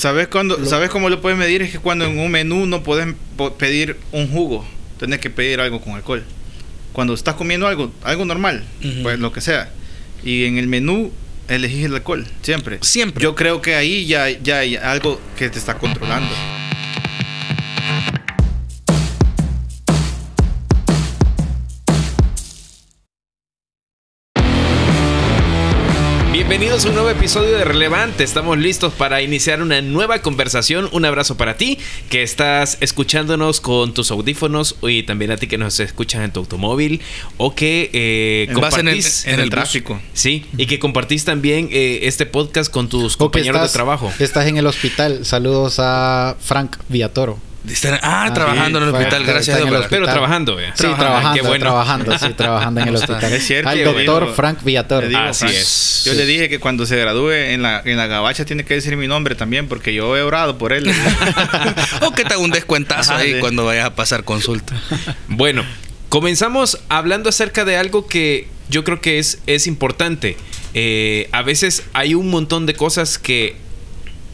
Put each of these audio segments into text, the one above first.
¿Sabes, cuando, ¿Sabes cómo lo puedes medir? Es que cuando en un menú no puedes pedir un jugo, tienes que pedir algo con alcohol. Cuando estás comiendo algo, algo normal, pues lo que sea, y en el menú elegís el alcohol, siempre. Siempre. Yo creo que ahí ya, ya hay algo que te está controlando. Bienvenidos a un nuevo episodio de Relevante. Estamos listos para iniciar una nueva conversación. Un abrazo para ti que estás escuchándonos con tus audífonos y también a ti que nos escuchas en tu automóvil o que eh, Vas en el- compartís En, el, tráfico. Sí, y que compartís también eh, este podcast con tus compañeros estás, de trabajo. Estás en el hospital. Saludos a Frank Están- ah, Ah, trabajando en el hospital, gracias a. Pero trabajando, vea. Sí, Trabajando, trabajando, qué bueno. trabajando, sí, trabajando en el hospital. Es cierto, Al doctor digo- Frank Villatoro. Le digo, Así Frank, es. Yo Sí. le dije que cuando se gradúe en la, en la gabacha tiene que decir mi nombre también, porque yo he orado por él. o que te haga un descuentazo Ajá, ahí sí. cuando vayas a pasar consulta. Bueno, comenzamos hablando acerca de algo que yo creo que es, es importante. Eh, a veces hay un montón de cosas que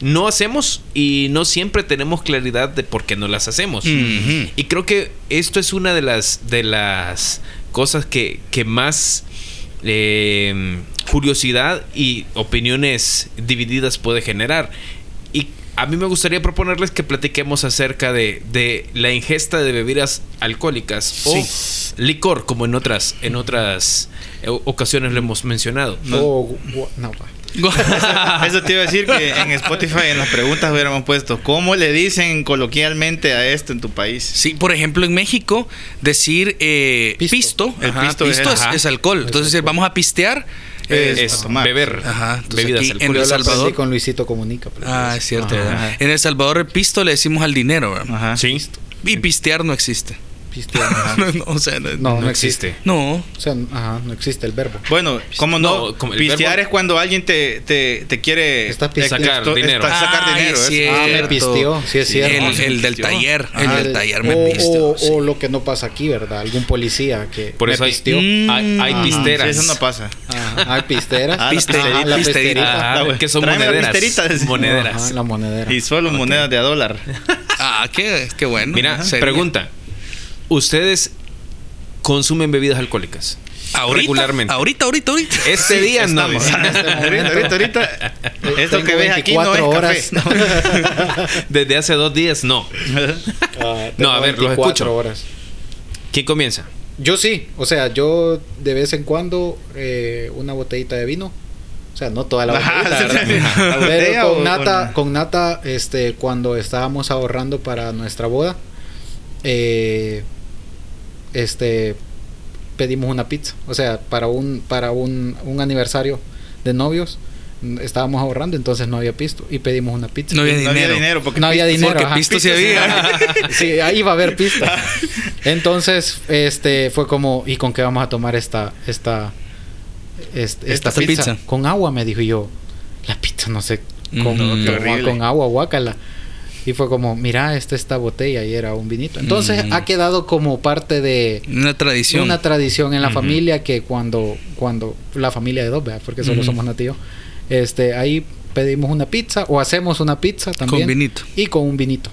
no hacemos y no siempre tenemos claridad de por qué no las hacemos. Y creo que esto es una de las, de las cosas que, que más eh, curiosidad y opiniones divididas puede generar. Y a mí me gustaría proponerles que platiquemos acerca de, de la ingesta de bebidas alcohólicas o licor, como en otras, en otras eh, ocasiones lo hemos mencionado. Oh, no. Eso te iba a decir que en Spotify en las preguntas hubiéramos puesto, ¿cómo le dicen coloquialmente a esto en tu país? Sí, por ejemplo, en México, decir eh, pisto, Pisto. El ajá, pisto pisto, es- es, ajá. es alcohol. Es Entonces, vamos a pistear. Es- es- a tomar. beber Ajá, entonces bebidas aquí en. El Salvador. con Luisito Comunica. pues. Ah, es cierto. En El Salvador, el pisto le decimos al dinero. Ajá. Sí. Y pistear no existe. No, no, o sea, no, No, no, No existe. existe. no. O sea, ajá, no existe el verbo. Bueno, como no, como el pistear verbo- es cuando alguien te, te, te quiere. Sacar dinero. está- sacar Ah, dinero. es eso. cierto. Ah, me pisteó, sí es cierto. El, el del taller. El Ajá. del taller me o, pisteó. o- sí. o lo que no pasa aquí, ¿verdad? Algún policía que Por me eso hay, pisteó. Mm. hay, hay Ajá. pisteras. Sí, eso no pasa. Ajá, hay pisteras. Ah, pisterita. La pisterita. Ah, güey. que son monederas. monederas. Ajá, la monedera. Y solo monedas de a dólar. Ah, qué, qué bueno. Mira, pregunta. ¿Ustedes consumen bebidas alcohólicas? Ahorita, regularmente. Ahorita, ahorita, ahorita. Este día no. Estamos. dice. ahorita, ahorita, ahorita. Esto Tengo que ves aquí no es 24 café. Desde hace dos días no. Ah, No, a ver, los 24 escucho. horas. ¿Quién comienza? Yo sí, o sea, yo de vez en cuando eh, una botellita de vino. O sea, no toda la botellita, sí, ¿verdad? sí. ¿La botella Pero con nata, con- con nata, este, cuando estábamos ahorrando para nuestra boda, eh, este, pedimos una pizza. O sea, para un, para un, un aniversario de novios, mm, estábamos ahorrando, entonces no había pisto y pedimos una pizza. No había No había dinero. dinero porque No había pisto- dinero. Porque ajá. pisto sí había. Sí, ahí va a haber pista. Entonces, este fue como, ¿y con qué vamos a tomar esta esta este- esta, Esta pizza? pizza. Con agua, me dijo y yo. La pizza no sé con, No, con- horrible. con agua, guácala. Y fue como, mira, esta esta botella y era un vinito. Entonces, Mm. ha quedado como parte de Una tradición. una tradición en la familia que cuando cuando la familia de dos, ¿verdad? porque solo somos nativos. Este, ahí pedimos una pizza o hacemos una pizza también Con vinito. y con un vinito.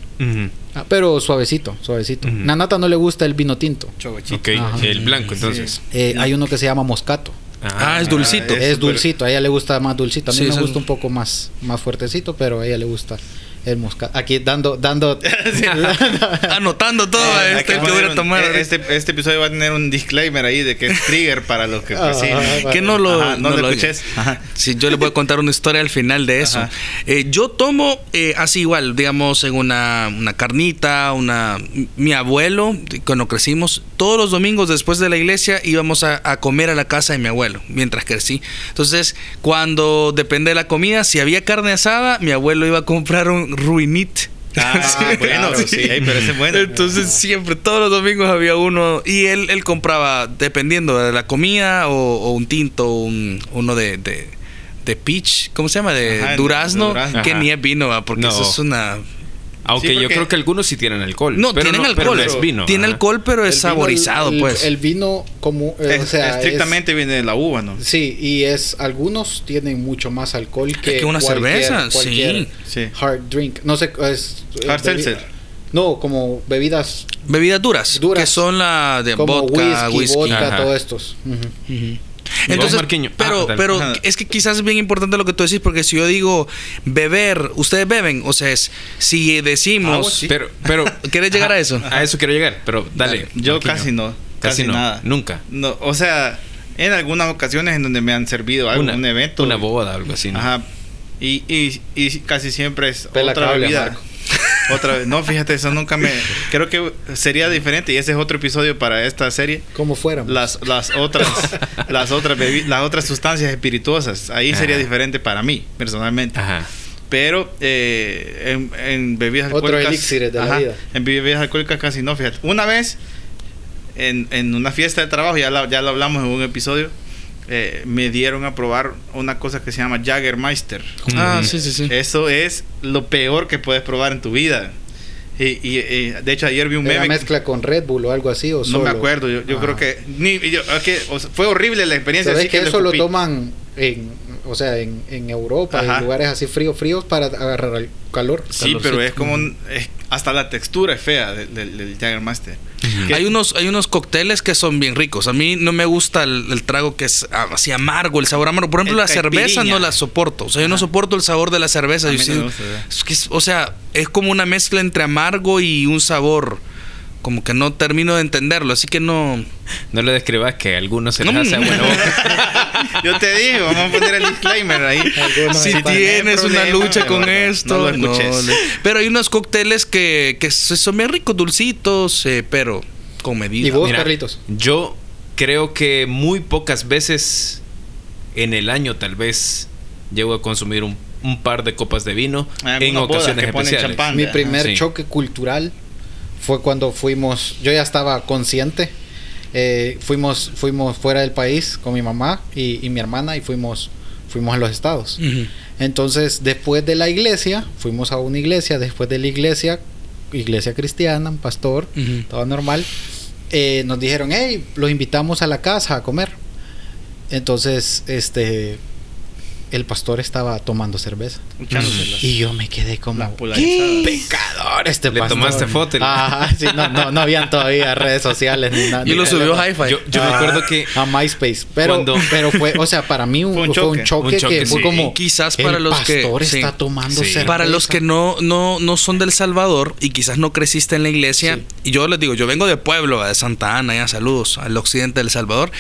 Ah, pero suavecito, suavecito. Nanata no le gusta el vino tinto. Ok, Ajá. el blanco entonces. Eh, hay uno que se llama moscato. Ah, es dulcito. Es dulcito, a ella le gusta más dulcito. A mí Sí, me gusta un poco más, más fuertecito, pero a ella le gusta el moscato. Aquí dando, dando. Anotando todo Ah, hay este que voy a tomar. eh, Este, este episodio va a tener un disclaimer ahí de que es trigger para los que pues, sí. Ah, que no lo, Ajá, no lo escuches. Sí, yo les voy a contar una historia al final de eso. Eh, yo tomo eh, así igual, digamos, en una, una carnita, una... Mi abuelo, cuando crecimos, todos los domingos después de la iglesia íbamos a, a comer a la casa de mi abuelo, mientras crecí. Entonces, cuando depende de la comida, si había carne asada, mi abuelo iba a comprar un ruinit. Ah, Sí, bueno, claro, sí, pero ese es bueno. Entonces siempre, todos los domingos había uno y él, él compraba, dependiendo de la comida, o, o un tinto, un- uno de, de, de peach, ¿cómo se llama? De Ajá, durazno, de durazno. que Ajá. ni es vino, ¿va? porque No. eso es una Aunque Sí, yo creo que algunos sí tienen alcohol. No, pero tienen pero alcohol. no es vino. Tiene ajá. alcohol, pero es El vino, saborizado, el- pues. El vino como, eh, Es- o sea, es- estrictamente viene de la uva, ¿no? sí, y es algunos tienen mucho más alcohol que, que una cualquier- cerveza, sí. cualquier Sí. hard drink. No sé, es Hard seltzer. No, como bebidas Bebidas duras, Duras. que son la de como vodka, whisky, whisky. vodka, Ajá. todos estos. Ujú. Ujú. Vos, Entonces, Marquiño. pero, Ah, pero es que quizás es bien importante lo que tú decís, porque si yo digo beber, ustedes beben, o sea, es, si decimos, sí. Pero, pero. ¿Quieres llegar a eso? A eso quiero llegar, pero dale. Yo casi no. Casi, Casi, no. nada. Nunca. No, o sea, en algunas ocasiones en donde me han servido algo, Una- un evento. Una boda, algo así. ¿no? Ajá. Y, y, y casi siempre es Pela otra cable, bebida. Marco. Otra vez. No, fíjate, eso nunca me. Creo que sería diferente y ese es otro episodio para esta serie. Como fuéramos. Las, las otras las otras bebi- las otras sustancias espirituosas. Ahí sería diferente para mí, personalmente. Ajá. Pero eh, en, en bebidas Otro alcohólicas. elixir de la vida. En bebidas alcohólicas casi no, fíjate. Una vez, en, en una fiesta de trabajo, ya, la- ya lo hablamos en un episodio, eh, me dieron a probar una cosa que se llama Jaggermeister. Ah, Mm. sí, sí, sí. Eso es lo peor que puedes probar en tu vida. Y, y, eh, de hecho, ayer vi un ¿Era meme. mezcla con Red Bull o algo así? O no solo? me acuerdo, yo, yo Ah. creo que. Ni, yo- es que, o sea, fue horrible la experiencia. ¿Sabes así que lo eso lo escupí. toman en, o sea, en, en Europa, Ajá. en lugares así fríos, fríos para agarrar el calor? Sí, pero es como. un- es- hasta la textura es fea del, del. Que- Hay unos, hay unos cócteles que son bien ricos. A mí no me gusta el, el trago que es así amargo, el sabor amargo. Por ejemplo, El la cerveza no la soporto. O sea, yo no soporto el sabor de la cerveza. A Yo mí no sí- me gusta, ¿verdad? es que es- o sea, es como una mezcla entre amargo y un sabor. Como que no termino de entenderlo. Así que no. No le describas que a algunos se les hace agua la boca. Yo te dije, vamos a poner el disclaimer ahí. Algunos Si tienes una lucha con esto. no lo escuches. le- Pero hay unos cócteles que, que son bien ricos, dulcitos, eh, pero con medida. ¿Y vos, Mira, Carlitos? Yo creo que muy pocas veces en el año tal vez llego a consumir un, un par de copas de vino Hay en ocasiones especiales. champán. Mi primer sí. choque cultural fue cuando fuimos, yo ya estaba consciente, eh, fuimos, fuimos fuera del país con mi mamá y, y mi hermana y fuimos, fuimos a los estados. Entonces, después de la iglesia, fuimos a una iglesia, después de la iglesia, iglesia cristiana, un pastor, todo normal, eh, nos dijeron, hey, los invitamos a la casa a comer. Entonces, este, el pastor estaba tomando cerveza. Echándoselas. Y yo me quedé como. "¿Qué pecador este Le pastor". tomaste foto y Ajá, sí, no, no, no habían todavía redes sociales ni nada. Y lo subió. Hi-Fi. Yo, yo me Ah, acuerdo que a MySpace, pero Cuando- pero fue, o sea, para mí un, Fue un fue un choque. choque, Un choque, que fue como Quizás para el los que- pastor sí. está tomando Sí. cerveza. Para los que no, no, no son del Salvador y quizás no creciste en la iglesia, Sí. y yo les digo, yo vengo de pueblo, de Santa Ana, ya saludos al occidente del Salvador.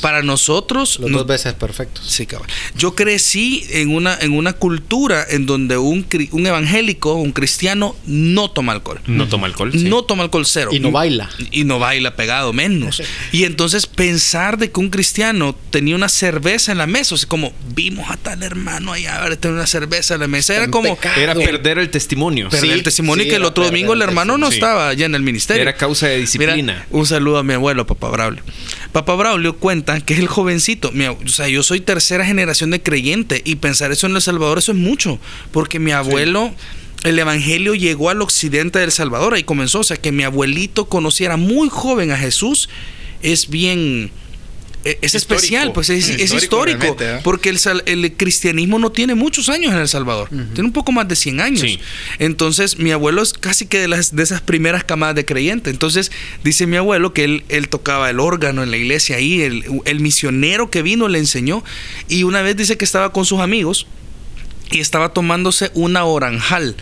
Para nosotros, los no- dos veces perfectos. Sí, cabal. Yo crecí en una, en una cultura en donde un, un evangélico, un cristiano, no toma alcohol. no toma alcohol. sí. No toma alcohol cero. Y no baila. Y no baila pegado, menos. y entonces pensar de que un cristiano tenía una cerveza en la mesa, o sea, como vimos a tal hermano allá, a ver, tener una cerveza en la mesa, era como pecado. Era perder el testimonio. perder Sí, el testimonio sí, y que el otro domingo el el hermano no estaba allá en el ministerio. Era causa de disciplina. Mira, un saludo a mi abuelo, papá Braulio. Papá Braulio cuenta que es el jovencito. Mi o sea, yo soy tercera generación de creyente y pensar eso en El Salvador, eso es mucho. Porque mi abuelo, el evangelio llegó al occidente del Salvador, ahí comenzó. O sea, que mi abuelito conociera muy joven a Jesús es bien. E- Es Histórico. especial, pues es, es Histórico ¿eh? porque el, el cristianismo no tiene muchos años en El Salvador, tiene un poco más de 100 años. Sí. Entonces, mi abuelo es casi que de, las, de esas primeras camadas de creyente. Entonces, dice mi abuelo que él, él tocaba el órgano en la iglesia ahí, el, el misionero que vino le enseñó. Y una vez dice que estaba con sus amigos y estaba tomándose una oranjal.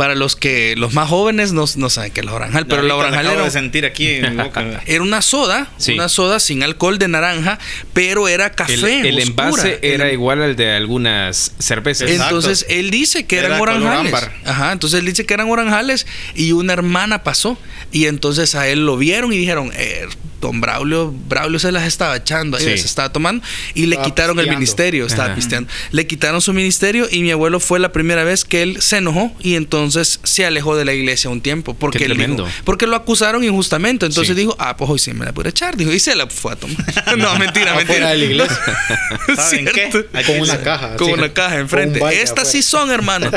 Para los que, los más jóvenes no, no saben qué es la oranjal, pero la oranjal era, de sentir aquí en mi boca. era una soda, Sí. una soda sin alcohol de naranja, pero era café. El, envase era El- igual al de algunas cervezas. Exacto. entonces él dice que eran Era oranjales. ámbar. Ajá, entonces él dice que eran oranjales y una hermana pasó y entonces a él lo vieron y dijeron, eh, don Braulio, Braulio se las estaba echando, ahí Sí. se estaba tomando y le Estaba quitaron el ministerio, estaba Ajá. pisteando. Le quitaron su ministerio y mi abuelo fue la primera vez que él se enojó y entonces se alejó de la iglesia un tiempo. Porque, Qué él dijo- porque lo acusaron injustamente. Entonces Sí. dijo, ah, pues hoy sí me la pude echar. Dijo, y se la fue a tomar. no, mentira, Afuera mentira. de la iglesia. ¿Saben qué? Cierto. Aquí Con una caja. Con una caja enfrente. Estas sí son, hermano.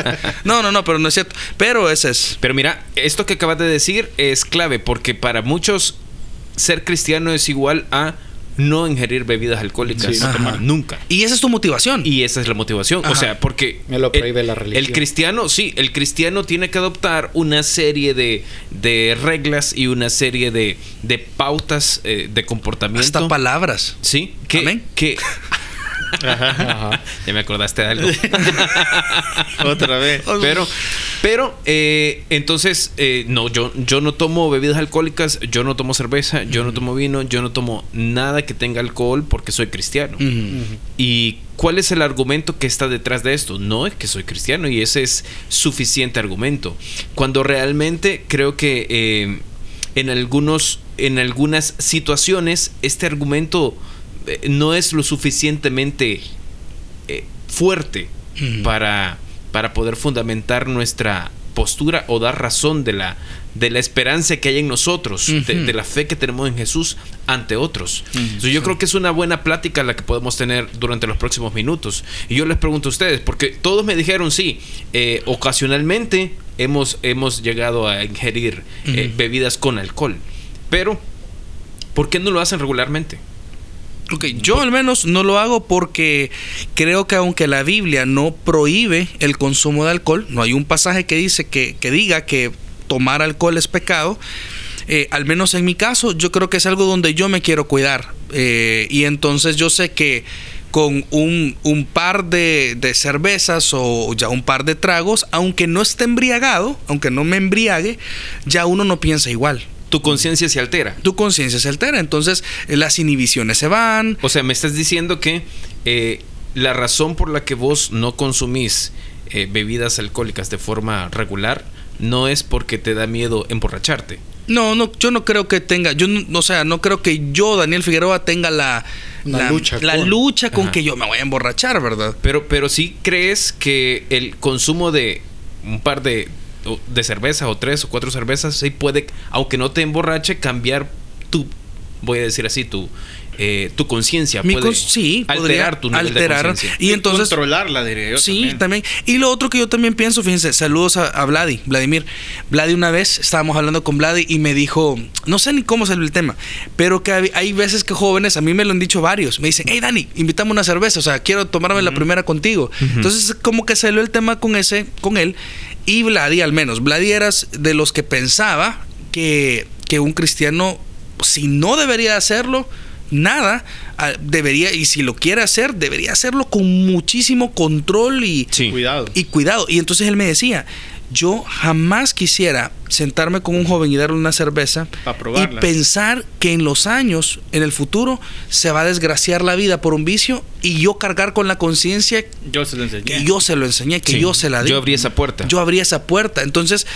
No, no, no, pero no es cierto. Pero ese es. Pero mira, esto que acabas de decir es clave porque para muchos ser cristiano es igual a no ingerir bebidas alcohólicas Sí, no tomar. nunca. Y esa es tu motivación. Y esa es la motivación. O Ajá. sea, porque. Me lo prohíbe el, la religión. El cristiano, sí, el cristiano tiene que adoptar una serie de, de reglas y una serie de, de pautas eh, de comportamiento. Hasta palabras. Sí, que. Amén. que Ajá. ya me acordaste de algo. Otra vez. Pero, pero, eh, entonces, eh, no, yo, yo no tomo bebidas alcohólicas, yo no tomo cerveza, yo no tomo vino, yo no tomo nada que tenga alcohol porque soy cristiano. ¿Y cuál es el argumento que está detrás de esto? No es que soy cristiano y ese es suficiente argumento. Cuando realmente creo que eh, en algunos, en algunas situaciones, este argumento eh, no es lo suficientemente eh, fuerte para, para poder fundamentar nuestra postura o dar razón de la, de la esperanza que hay en nosotros, de, la fe que tenemos en Jesús ante otros. Entonces, yo creo que es una buena plática la que podemos tener durante los próximos minutos. Y yo les pregunto a ustedes, porque todos me dijeron, sí, eh, ocasionalmente hemos, hemos llegado a ingerir eh, bebidas con alcohol, pero ¿por qué no lo hacen regularmente? Ok, yo al menos no lo hago porque creo que aunque la Biblia no prohíbe el consumo de alcohol, no hay un pasaje que dice que, que diga que tomar alcohol es pecado. eh, al menos en mi caso, yo creo que es algo donde yo me quiero cuidar. eh, y entonces yo sé que con un, un par de, de cervezas o ya un par de tragos, aunque no esté embriagado, aunque no me embriague, ya uno no piensa igual. Tu conciencia se altera. Tu conciencia se altera, entonces eh, las inhibiciones se van, O sea, me estás diciendo que eh, la razón por la que vos no consumís eh, bebidas alcohólicas de forma regular no es porque te da miedo emborracharte. No, no, yo no creo que tenga, yo no, o sea, no creo que yo, Daniel Figueroa, tenga la, Una lucha la con- lucha con que yo me voy a emborrachar, ¿verdad? Pero, pero sí crees que el consumo de un par de, de cervezas o tres o cuatro cervezas sí puede, aunque no te emborrache, cambiar tu, voy a decir así, tu, eh, tu conciencia. Puede sí, alterar tu nivel alterar. de conciencia. Y entonces, controlarla, diría yo. sí, también. también. Y lo otro que yo también pienso, fíjense, saludos a, a Vladi, Vladimir. Vladi una vez estábamos hablando con Vladi y me dijo, no sé ni cómo salió el tema, pero que hay, hay veces que jóvenes, a mí me lo han dicho varios, me dicen, hey Dani, invítame una cerveza, o sea, quiero tomarme la primera contigo. Entonces, como que salió el tema con ese, con él. Y Vladi, al menos, Vladi eras de los que pensaba que, que un cristiano, si no debería hacerlo, nada, ah, debería, y si lo quiere hacer, debería hacerlo con muchísimo control y, Sí. Cuidado. y cuidado. Y entonces él me decía, yo jamás quisiera sentarme con un joven y darle una cerveza y pensar que en los años, en el futuro, se va a desgraciar la vida por un vicio y yo cargar con la conciencia Yo se lo enseñé. que yo se lo enseñé, que Sí. yo se la di. Yo abrí esa puerta. Yo abrí esa puerta. Entonces,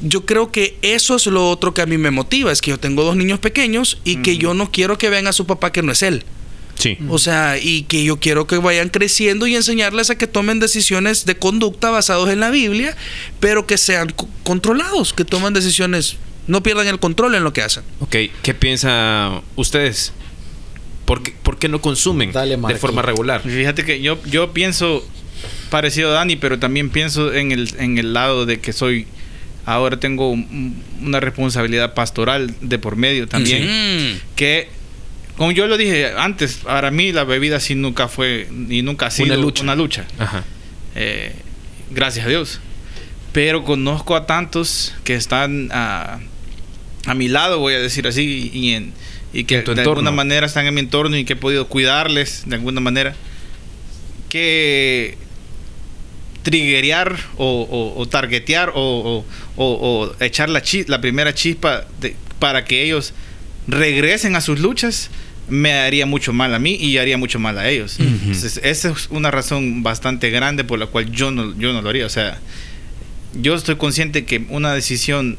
yo creo que eso es lo otro que a mí me motiva. Es que yo tengo dos niños pequeños y que yo no quiero que vean a su papá que no es él. Sí. O sea, y que yo quiero que vayan creciendo y enseñarles a que tomen decisiones de conducta basados en la Biblia, pero que sean co- controlados, que tomen decisiones, no pierdan el control en lo que hacen. Ok, ¿qué piensan ustedes? ¿Por qué, por qué no consumen Dale, de forma regular? Fíjate que yo, yo pienso parecido a Dani, pero también pienso en el, en el lado de que soy. Ahora tengo un- una responsabilidad pastoral de por medio también. Mm. Que, como yo lo dije antes, para mí la bebida sí nunca fue y nunca ha sido Una lucha. Una lucha. Ajá. Eh, gracias a Dios. Pero conozco a tantos que están a, a mi lado, voy a decir así, y, en- y que En de entorno. alguna manera están en mi entorno y que he podido cuidarles de alguna manera, que triggerear o, o, o targetear o, echar la, primera chispa de- para que ellos regresen a sus luchas me haría mucho mal a mí y haría mucho mal a ellos. Entonces, esa es una razón bastante grande por la cual yo no, yo no lo haría. O sea, yo estoy consciente que una decisión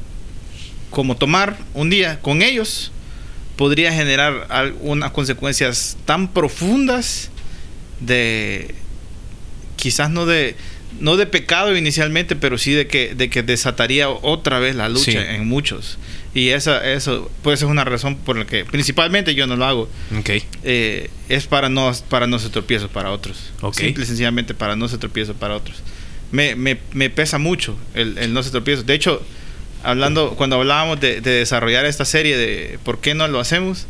como tomar un día con ellos podría generar algunas consecuencias tan profundas de quizás no de no de pecado inicialmente, pero sí de que, de que desataría otra vez la lucha Sí. en muchos. Y esa, eso, pues es una razón por la que principalmente yo no lo hago. Eh, es para no, para no ser tropiezo para otros. Ok. Simple y sencillamente para no ser tropiezo para otros. Me, me, me pesa mucho el, el no ser tropiezo. De hecho, hablando, cuando hablábamos de, de desarrollar esta serie de por qué no lo hacemos,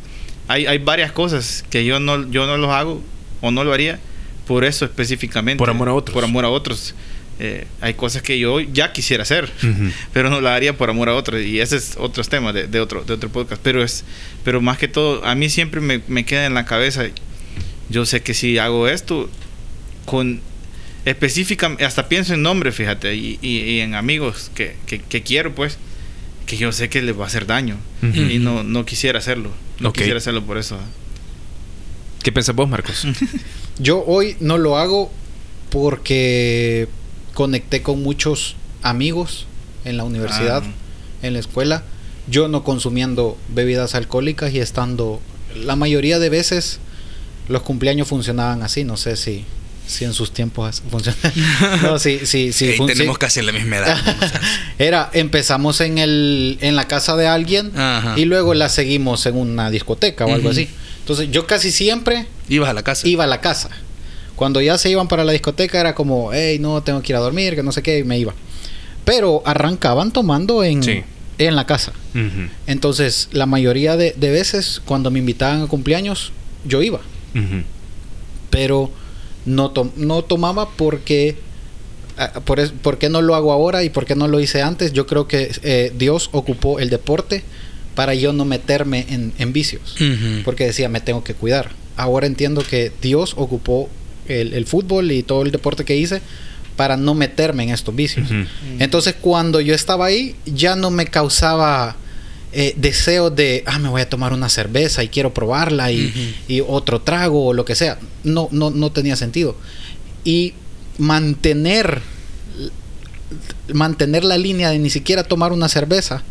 hay, hay varias cosas que yo no, yo no los hago o no lo haría por eso específicamente. Por amor a otros. Por amor a otros. Eh, hay cosas que yo ya quisiera hacer, pero no la haría por amor a otros. Y ese es otro tema de, de otro, de otro podcast. Pero es, pero más que todo, a mí siempre me, me queda en la cabeza. Yo sé que si hago esto con específicamente, hasta pienso en nombres, fíjate, y, y- y en amigos que, que- que quiero, pues, que yo sé que les va a hacer daño. Y no, no quisiera hacerlo. No quisiera hacerlo por eso. ¿Qué pensás vos, Marcos? Yo hoy no lo hago porque conecté con muchos amigos en la universidad, Ah. en la escuela. Yo no consumiendo bebidas alcohólicas y estando la mayoría de veces los cumpleaños funcionaban así, no sé si si en sus tiempos funcionan. no, sí, sí, sí. Tenemos casi la misma edad. Era, empezamos en el en la casa de alguien Ajá. y luego la seguimos en una discoteca o algo así. Entonces, yo casi siempre Ibas a la casa. iba a la casa. Cuando ya se iban para la discoteca era como, hey, no, tengo que ir a dormir, que no sé qué, y me iba. Pero arrancaban tomando en, Sí. en la casa. Entonces, la mayoría de, de veces, cuando me invitaban a cumpleaños, yo iba. Ujú. Pero no, to- no tomaba porque... ah, Por, es- ¿Por qué no lo hago ahora y por qué no lo hice antes? Yo creo que eh, Dios ocupó el deporte para yo no meterme en, en vicios porque decía me tengo que cuidar. Ahora entiendo que Dios ocupó el, el fútbol y todo el deporte que hice para no meterme en estos vicios. Ujú. Entonces cuando yo estaba ahí ya no me causaba eh, deseo de, ah, me voy a tomar una cerveza y quiero probarla y, y otro trago o lo que sea. No, no, no tenía sentido. Y mantener, mantener la línea de ni siquiera tomar una cerveza,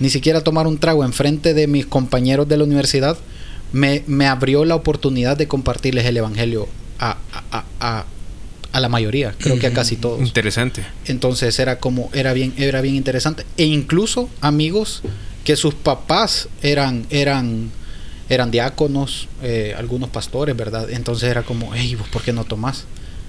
ni siquiera tomar un trago enfrente de mis compañeros de la universidad, me, me abrió la oportunidad de compartirles el evangelio a, a, a- a- la mayoría, creo que a casi todos. Interesante. Entonces era como, era bien, era bien interesante. E incluso amigos que sus papás eran, eran, eran diáconos, eh, algunos pastores, ¿verdad? Entonces era como, hey, ¿vos por qué no tomás?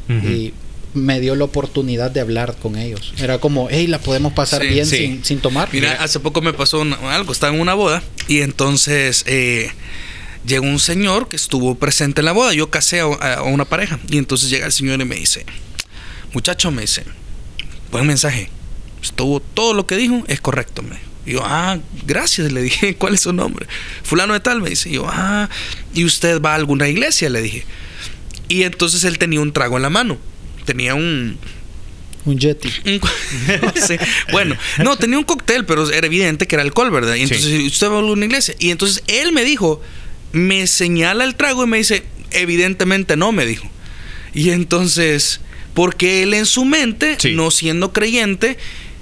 Y me dio la oportunidad de hablar con ellos. Era como, hey, la podemos pasar Sí, bien sí. Sin, sin tomar. Mira, hace poco me pasó una- algo, estaba en una boda y entonces eh, llegó un señor que estuvo presente en la boda, yo casé a, a una pareja y entonces llega el señor y me dice, muchacho, me dice, buen mensaje, estuvo todo lo que dijo es correcto, me. Y yo, ah, gracias, le dije, ¿cuál es su nombre? Fulano de tal, me dice, y yo, ah, ¿y usted va a alguna iglesia? Le dije. Y entonces él tenía un trago en la mano, tenía un, Un co- no sé. Bueno, no, tenía un cóctel, pero era evidente que era alcohol, ¿verdad? Y entonces, Sí. usted va a una iglesia. Y entonces él me dijo, me señala el trago y me dice, evidentemente no, me dijo. Y entonces, porque él en su mente, Sí. no siendo creyente,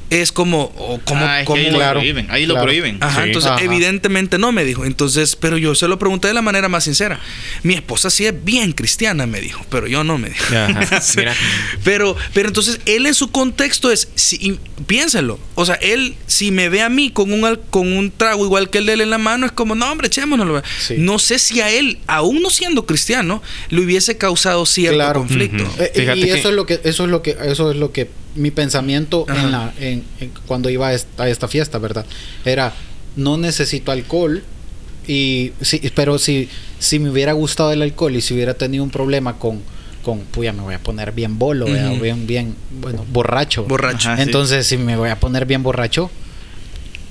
es como, o como, Ah, es que como- ahí lo Claro, prohíben. Ahí lo prohíben. Ajá, Sí. entonces Ajá. evidentemente no me dijo. Entonces, pero yo se lo pregunté de la manera más sincera. Mi esposa sí es bien cristiana, me dijo, pero yo no me dijo. Ajá, Sí. mira. Pero, pero entonces él en su contexto es, si, piénsalo, o sea, él si me ve a mí con un, con un trago igual que el de él en la mano, es como, no, hombre, echémonoslo. Sí. No sé si a él, aún no siendo cristiano, le hubiese causado cierto Claro. conflicto. Eh, y que- eso es lo que eso es lo que eso es lo que mi pensamiento en la en, en- cuando iba a esta, a esta fiesta verdad era no necesito alcohol y sí, pero si si me hubiera gustado el alcohol y si hubiera tenido un problema con con pues ya me voy a poner bien bolo bien bien bueno borracho Borracho. Ajá. sí. entonces si me voy a poner bien borracho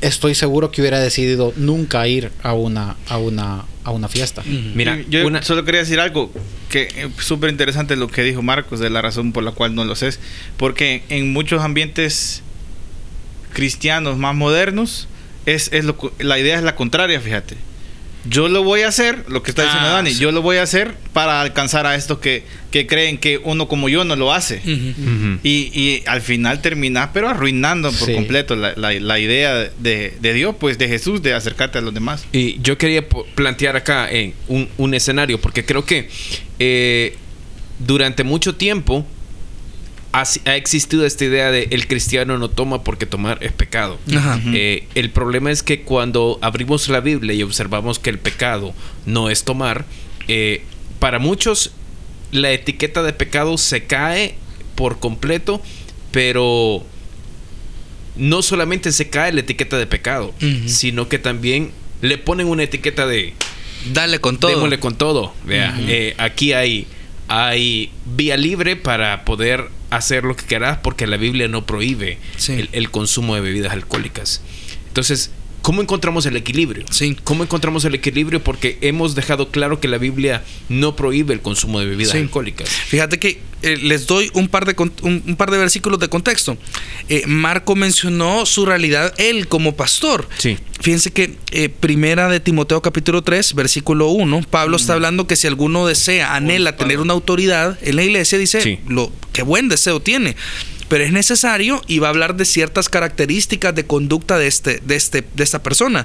estoy seguro que hubiera decidido nunca ir a una a una a una fiesta. Mira, yo una- solo quería decir algo que es súper interesante lo que dijo Marcos de la razón por la cual no lo sé. Porque en muchos ambientes cristianos más modernos, es, es lo, cu- la idea es la contraria, fíjate. Yo lo voy a hacer, lo que está diciendo Ah, Dani, sí. yo lo voy a hacer para alcanzar a estos que, que creen que uno como yo no lo hace. Y, y al final terminás, pero arruinando por Sí. completo la, la- la idea de, de Dios, pues de Jesús, de acercarte a los demás. Y yo quería plantear acá eh, un, un escenario, porque creo que eh, durante mucho tiempo ha, existido esta idea de el cristiano no toma porque tomar es pecado. Ajá. Eh, el problema es que cuando abrimos la Biblia y observamos que el pecado no es tomar, eh, para muchos la etiqueta de pecado se cae por completo, pero no solamente se cae la etiqueta de pecado, sino que también le ponen una etiqueta de Dale con todo. démosle con todo. Vea, eh, aquí hay, hay vía libre para poder hacer lo que quieras porque la Biblia no prohíbe Sí. el, el consumo de bebidas alcohólicas. Entonces, ¿cómo encontramos el equilibrio? Sí. ¿Cómo encontramos el equilibrio? Porque hemos dejado claro que la Biblia no prohíbe el consumo de bebidas Sí. alcohólicas. Fíjate que eh, les doy un par de un par de versículos de contexto. Eh, Marco mencionó su realidad él como pastor. Sí. Fíjense que eh, primera de Timoteo capítulo 3, versículo 1, Pablo está hablando que si alguno desea, anhela tener una autoridad en la iglesia, dice, Sí. lo qué buen deseo tiene. Pero es necesario y va a hablar de ciertas características de conducta de, este, de, este, de esta persona.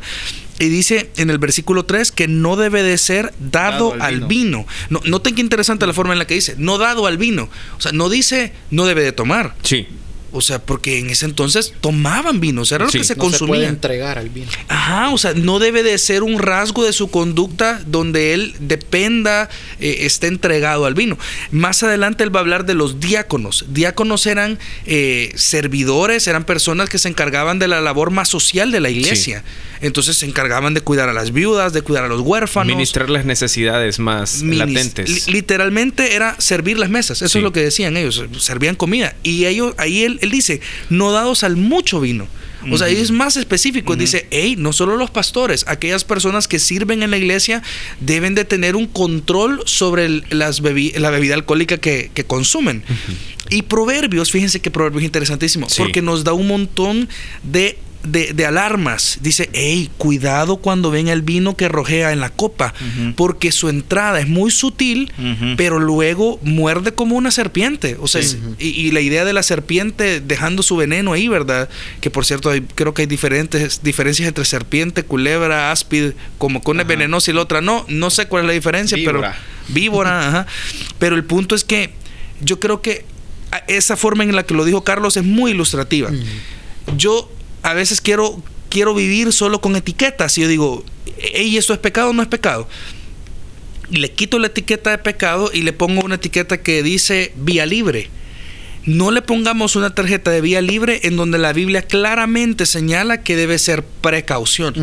Y dice en el versículo 3 que no debe de ser dado, Dado al al vino. No, noten qué interesante la forma en la que dice, no dado al vino. O sea, no dice no debe de tomar. Sí. O sea, porque en ese entonces tomaban vino, o sea, era lo Sí. que se no se puede consumía. entregar al vino. Ajá, o sea, no debe de ser un rasgo de su conducta donde él dependa, eh, esté entregado al vino. Más adelante él va a hablar de los diáconos. Diáconos eran eh, servidores, eran personas que se encargaban de la labor más social de la iglesia. Entonces se encargaban de cuidar a las viudas, de cuidar a los huérfanos. Ministrar las necesidades más Minis- latentes. li- literalmente era servir las mesas. Eso Sí. es lo que decían ellos. Servían comida. Y ellos, ahí él, él dice, no dados al mucho vino. O sea, es más específico. Dice, hey, no solo los pastores, aquellas personas que sirven en la iglesia deben de tener un control sobre el- las bebi- la bebida alcohólica que, que consumen. Y Proverbios, fíjense que Proverbios es interesantísimo, Sí. porque nos da un montón de, de, de alarmas. Dice, hey, cuidado cuando ven el vino que rojea en la copa, porque su entrada es muy sutil, pero luego muerde como una serpiente. O sea, Sí. es- y, y la idea de la serpiente dejando su veneno ahí, ¿verdad? Que por cierto, hay- creo que hay diferentes diferencias entre serpiente, culebra, áspid, como que una es venenosa y la otra no. No sé cuál es la diferencia, Víbora. pero víbora, ajá. Pero el punto es que yo creo que esa forma en la que lo dijo Carlos es muy ilustrativa. Yo a veces quiero quiero vivir solo con etiquetas y yo digo, ¿y esto es pecado o no es pecado? Y le quito la etiqueta de pecado y le pongo una etiqueta que dice vía libre. No le pongamos una tarjeta de vía libre en donde la Biblia claramente señala que debe ser precaución.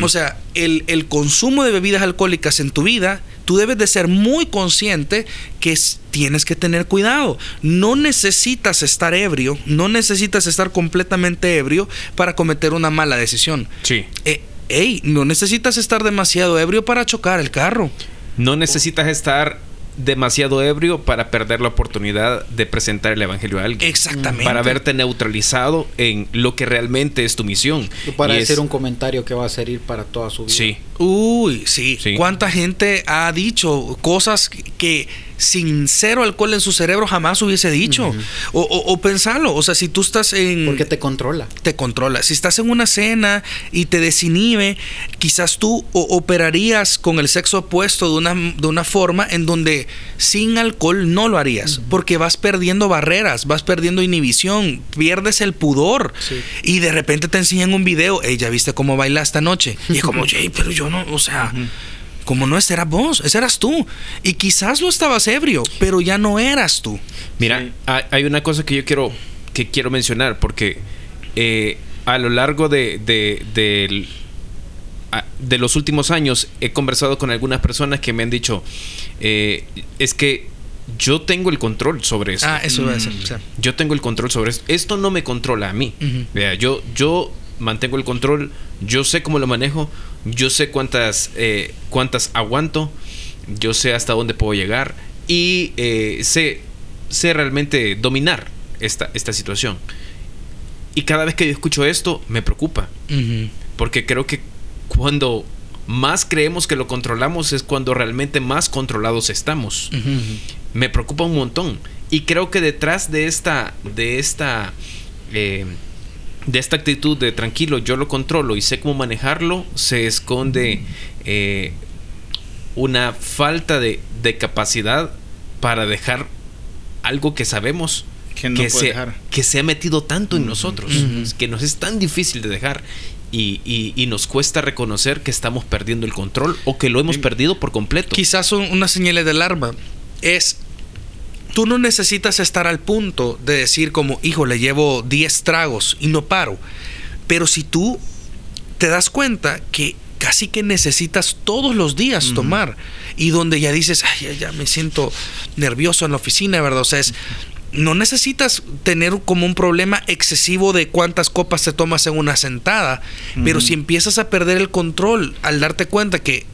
O sea, el, el consumo de bebidas alcohólicas en tu vida, tú debes de ser muy consciente que es- tienes que tener cuidado. No necesitas estar ebrio, no necesitas estar completamente ebrio para cometer una mala decisión. Sí. Eh, ey, no necesitas estar demasiado ebrio para chocar el carro. No necesitas estar demasiado ebrio para perder la oportunidad de presentar el evangelio a alguien. Exactamente. Para verte neutralizado en lo que realmente es tu misión. Para Y es- un comentario que va a servir para toda su vida. Sí. Uy, sí. Sí. ¿Cuánta gente ha dicho cosas que- que sin cero alcohol en su cerebro jamás hubiese dicho? o, o- o pensarlo, o sea, si tú estás en... Porque te controla. te controla. Si estás en una cena y te desinhibe, quizás tú operarías con el sexo opuesto de una, de una forma en donde sin alcohol no lo harías, porque vas perdiendo barreras, vas perdiendo inhibición, pierdes el pudor Sí. y de repente te enseñan un video, hey, ya viste cómo baila esta noche. Y es como, "Ey, pero yo no, o sea... Como no ese eras vos, ese eras tú. Y quizás no estabas ebrio, pero ya no eras tú. Mira, Sí. hay, una cosa que yo quiero, que quiero mencionar, porque eh, a lo largo de, de, los últimos años he conversado con algunas personas que me han dicho, eh, es que yo tengo el control sobre eso. Ah, eso va a Mm. ser. sea, Yo tengo el control sobre esto. Esto no me controla a mí. Vea, yo, yo mantengo el control, yo sé cómo lo manejo, yo sé cuántas, eh, cuántas aguanto, yo sé hasta dónde puedo llegar y eh, sé, sé realmente dominar esta, esta situación. Y cada vez que yo escucho esto, me preocupa. Porque creo que cuando más creemos que lo controlamos es cuando realmente más controlados estamos. Me preocupa un montón. Y creo que detrás de esta, de esta, eh, de esta actitud de tranquilo, yo lo controlo y sé cómo manejarlo, se esconde eh, una falta de, de capacidad para dejar algo que sabemos Que no puede se, dejar. que se ha metido tanto en nosotros, que nos es tan difícil de dejar. Y, y- y nos cuesta reconocer que estamos perdiendo el control o que lo hemos perdido por completo. Quizás son unas señales de alarma. Es. Tú no necesitas estar al punto de decir, como, hijo, le llevo 10 tragos y no paro. Pero si tú te das cuenta que casi que necesitas todos los días tomar y donde ya dices, ay, ya, ya me siento nervioso en la oficina, ¿verdad? O sea, es. No necesitas tener como un problema excesivo de cuántas copas te tomas en una sentada, pero si empiezas a perder el control al darte cuenta que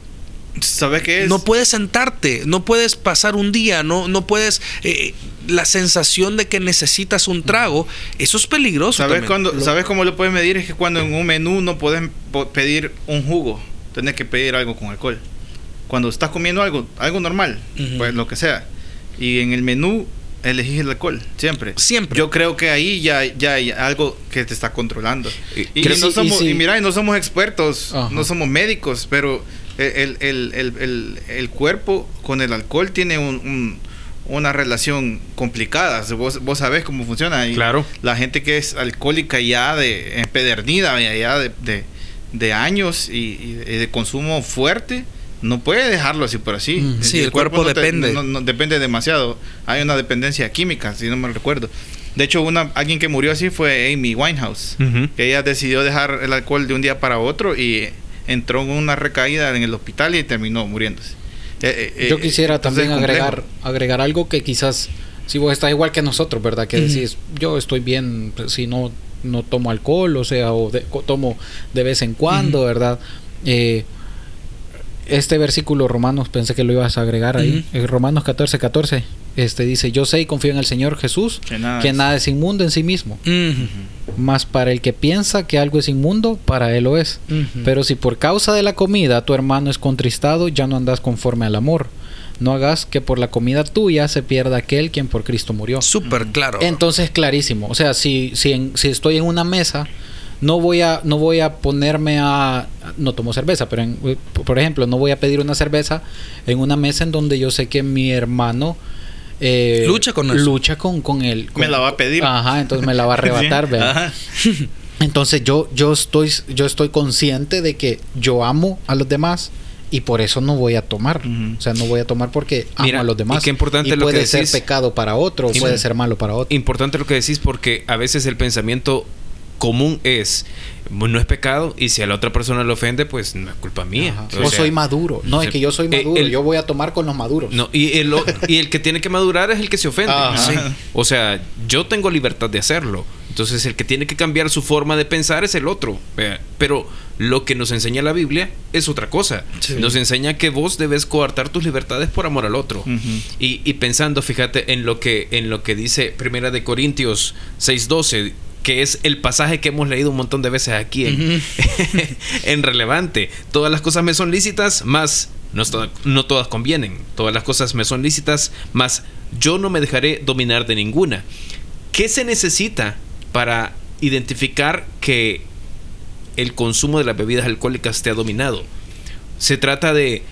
¿Sabes qué es? no puedes sentarte, no puedes pasar un día, no, no puedes. eh, la sensación de que necesitas un trago, eso es peligroso. ¿Sabes, también. cuando, ¿Sabes cómo lo puedes medir? Es que cuando en un menú no puedes pedir un jugo, tienes que pedir algo con alcohol. Cuando estás comiendo algo, algo normal, Ujú. pues lo que sea, y en el menú elegís el alcohol, siempre. Siempre. Yo creo que ahí ya, ya hay algo que te está controlando. Y- Y, creo- no sí, somos, y sí. y mira, y no somos expertos, Ajá. no somos médicos, pero el, el- el- el- el cuerpo con el alcohol tiene un- un- una relación complicada. Vos, vos sabés cómo funciona. Y Claro. La gente que es alcohólica ya de empedernida, ya de, de, de años y, y de, consumo fuerte, no puede dejarlo así por así. Mm. Sí, el cuerpo no te- depende. no- no- depende demasiado. Hay una dependencia química, si no me recuerdo. De hecho, una, alguien que murió así fue Amy Winehouse. Ujú. Que ella decidió dejar el alcohol de un día para otro y entró en una recaída en el hospital y terminó muriéndose. Eh, eh, Yo eh, quisiera entonces también agregar, agregar algo que quizás, si vos estás igual que nosotros, ¿verdad? Que decís, yo estoy bien pues, si no, no tomo alcohol, o sea, o de- co- tomo de vez en cuando, ¿verdad? Eh, este versículo Romanos, pensé que lo ibas a agregar ahí, eh, Romanos 14, 14, este dice, yo sé y confío en el Señor Jesús, Que nada que es- nada es inmundo en sí mismo, Ujú, mas para el que piensa que algo es inmundo, para él lo es. Pero si por causa de la comida tu hermano es contristado, ya no andas conforme al amor. No hagas que por la comida tuya se pierda aquel quien por Cristo murió. Súper claro. Entonces, clarísimo. O sea, si, si, en- si estoy en una mesa, no voy a, no voy a ponerme a. No tomo cerveza, pero en- por ejemplo, no voy a pedir una cerveza en una mesa en donde yo sé que mi hermano. Eh, Lucha con eso. Lucha con, con él. Me la va a pedir. Ajá, entonces me la va a arrebatar, Sí, ¿verdad? ajá. Entonces yo, yo estoy, yo estoy consciente de que yo amo a los demás y por eso no voy a tomar. O sea, no voy a tomar porque amo Mira, a los demás. y qué importante Y lo que puede ser pecado para otro, puede ser malo para otro. Importante lo que decís porque a veces el pensamiento común es no es pecado y si a la otra persona le ofende pues no es culpa mía. O sea, soy maduro. No, es que yo soy eh, maduro. el- yo voy a tomar con los maduros. No, y el, o- y el que tiene que madurar es el que se ofende. Sí. O sea, yo tengo libertad de hacerlo. Entonces, el que tiene que cambiar su forma de pensar es el otro. Pero lo que nos enseña la Biblia es otra cosa. Sí. Nos enseña que vos debes coartar tus libertades por amor al otro. Y, y pensando, fíjate, en lo que, en lo que dice Primera de Corintios 6.12, que es el pasaje que hemos leído un montón de veces aquí en, en Relevante. Todas las cosas me son lícitas, más no, no todas convienen. Todas las cosas me son lícitas, más yo no me dejaré dominar de ninguna. ¿Qué se necesita para identificar que el consumo de las bebidas alcohólicas te ha dominado? Se trata de,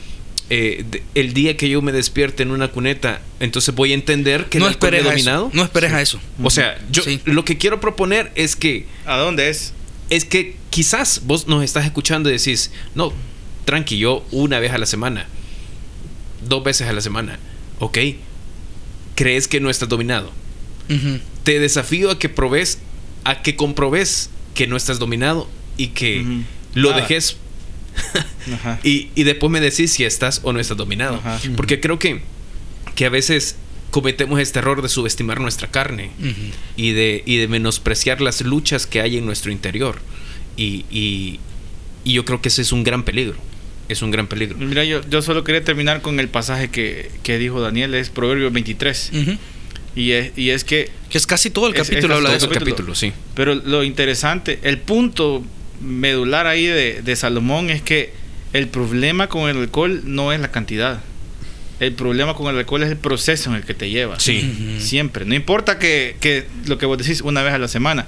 eh, de- el día que yo me despierte en una cuneta, entonces voy a entender que no el esperes dominado. No esperes a eso. O sea, yo Sí. lo que quiero proponer es que ¿A dónde es? es que quizás vos nos estás escuchando y decís, no, tranqui, yo una vez a la semana, dos veces a la semana, ¿ok? ¿Crees que no estás dominado? Te desafío a que probes, a que comprobes que no estás dominado y que lo Nada. dejes Ajá. y, y después me decís si estás o no estás dominado. Ajá. Porque creo que, que a veces cometemos este error de subestimar nuestra carne y de, y de menospreciar las luchas que hay en nuestro interior. Y, y, y yo creo que ese es un gran peligro. Es un gran peligro. Mira, yo, yo solo quería terminar con el pasaje que, que dijo Daniel, es Proverbios 23. Ujú. Y es, y es que, Que es casi todo el Es- es capítulo habla de eso. Todo capítulo. capítulo, sí. pero lo interesante, el punto medular ahí de, de Salomón es que El problema con el alcohol no es la cantidad. El problema con el alcohol es el proceso en el que te lleva. Sí. Siempre. No importa que, que lo que vos decís una vez a la semana.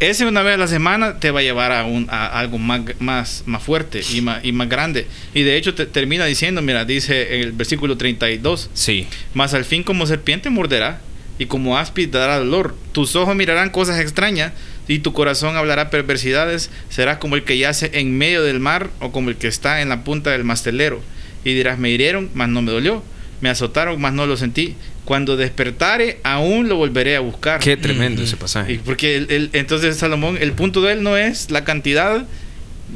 Ese una vez a la semana te va a llevar a, un, a algo más, más, más fuerte y más, y más grande. Y de hecho te, termina diciendo, mira, dice en el versículo 32, Sí. más al fin como serpiente morderá y como áspid dará dolor. Tus ojos mirarán cosas extrañas y tu corazón hablará perversidades. Serás como el que yace en medio del mar o como el que está en la punta del mastelero. Y dirás, me hirieron, mas no me dolió. Me azotaron, mas no lo sentí. Cuando despertare, aún lo volveré a buscar. Qué tremendo ese Y pasaje. porque el- el- entonces Salomón, el punto de él no es la cantidad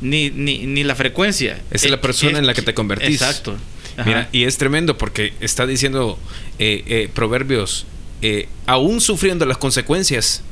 ni, ni, ni la frecuencia. Es la persona en la que te convertís. Exacto. Ajá. Mira, y es tremendo porque está diciendo eh, eh, Proverbios, eh, aún sufriendo las consecuencias,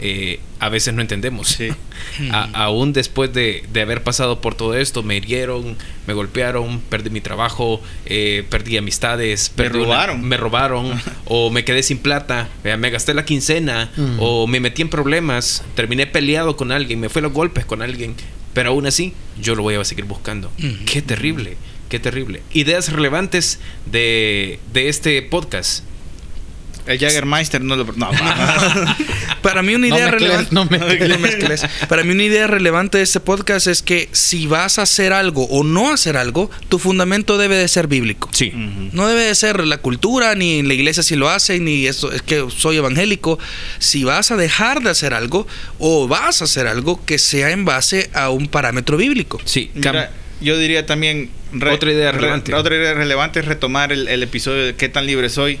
eh, a veces no entendemos. Sí. A- aún después de, de haber pasado por todo esto, me hirieron, me golpearon, perdí mi trabajo, eh, perdí amistades, Me perdí una- robaron. me robaron, o me quedé sin plata, eh, me gasté la quincena, Mm. o me metí en problemas, terminé peleado con alguien, me fue los golpes con alguien, pero aún así yo lo voy a seguir buscando. Ujú. Qué terrible, qué terrible. Ideas relevantes de, de este podcast. El Jaggermeister no lo. No, Para mí una idea relevante. no mezcles. No mezcles. Para mí una idea relevante de este podcast es que si vas a hacer algo o no hacer algo, tu fundamento debe de ser bíblico. Sí. No debe de ser la cultura, ni la iglesia si lo hace, ni esto, es que soy evangélico. Si vas a dejar de hacer algo o vas a hacer algo que sea en base a un parámetro bíblico. Sí, Mira, yo diría también. Otra idea relevante. otra idea relevante es retomar el, el episodio de ¿Qué tan libre soy?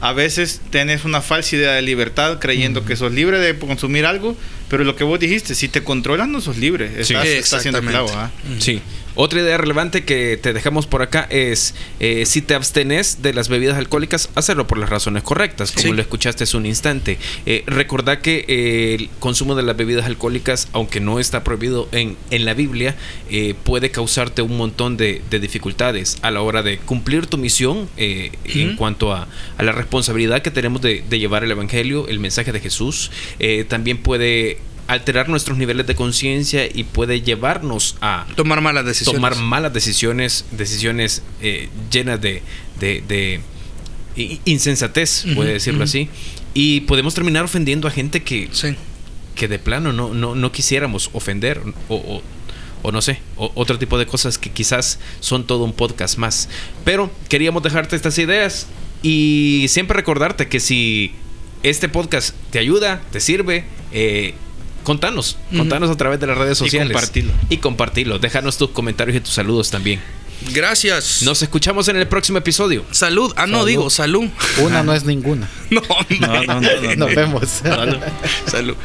A veces tenés una falsa idea de libertad creyendo que sos libre de consumir algo, pero lo que vos dijiste, si te controlan no sos libre. Sí. Estás, estás haciendo Exactamente. clavo. ¿ah? Sí. Otra idea relevante que te dejamos por acá es eh, si te abstenes de las bebidas alcohólicas, hacerlo por las razones correctas, como Sí. lo escuchaste hace un instante. Eh, recordá que eh, el consumo de las bebidas alcohólicas, aunque no está prohibido en, en la Biblia, eh, puede causarte un montón de, de dificultades a la hora de cumplir tu misión eh, en cuanto a, a la responsabilidad que tenemos de, de llevar el Evangelio, el mensaje de Jesús. Eh, también puede alterar nuestros niveles de conciencia y puede llevarnos a Tomar malas decisiones. tomar malas decisiones, decisiones eh, llenas de, de, de insensatez, puede decirlo así. Y podemos terminar ofendiendo a gente que, Sí. que de plano no, no, no quisiéramos ofender o, o- o no sé, o- otro tipo de cosas que quizás son todo un podcast más. Pero queríamos dejarte estas ideas y siempre recordarte que si este podcast te ayuda, te sirve, eh, contanos, contanos a través de las redes Y sociales. compartilo. Y compartilo. Déjanos tus comentarios y tus saludos también. Gracias. Nos escuchamos en el próximo episodio. Salud. Ah, no, Salud. digo, salud. Una no es ninguna. No, No, no, no, no, no. Nos vemos. Salud.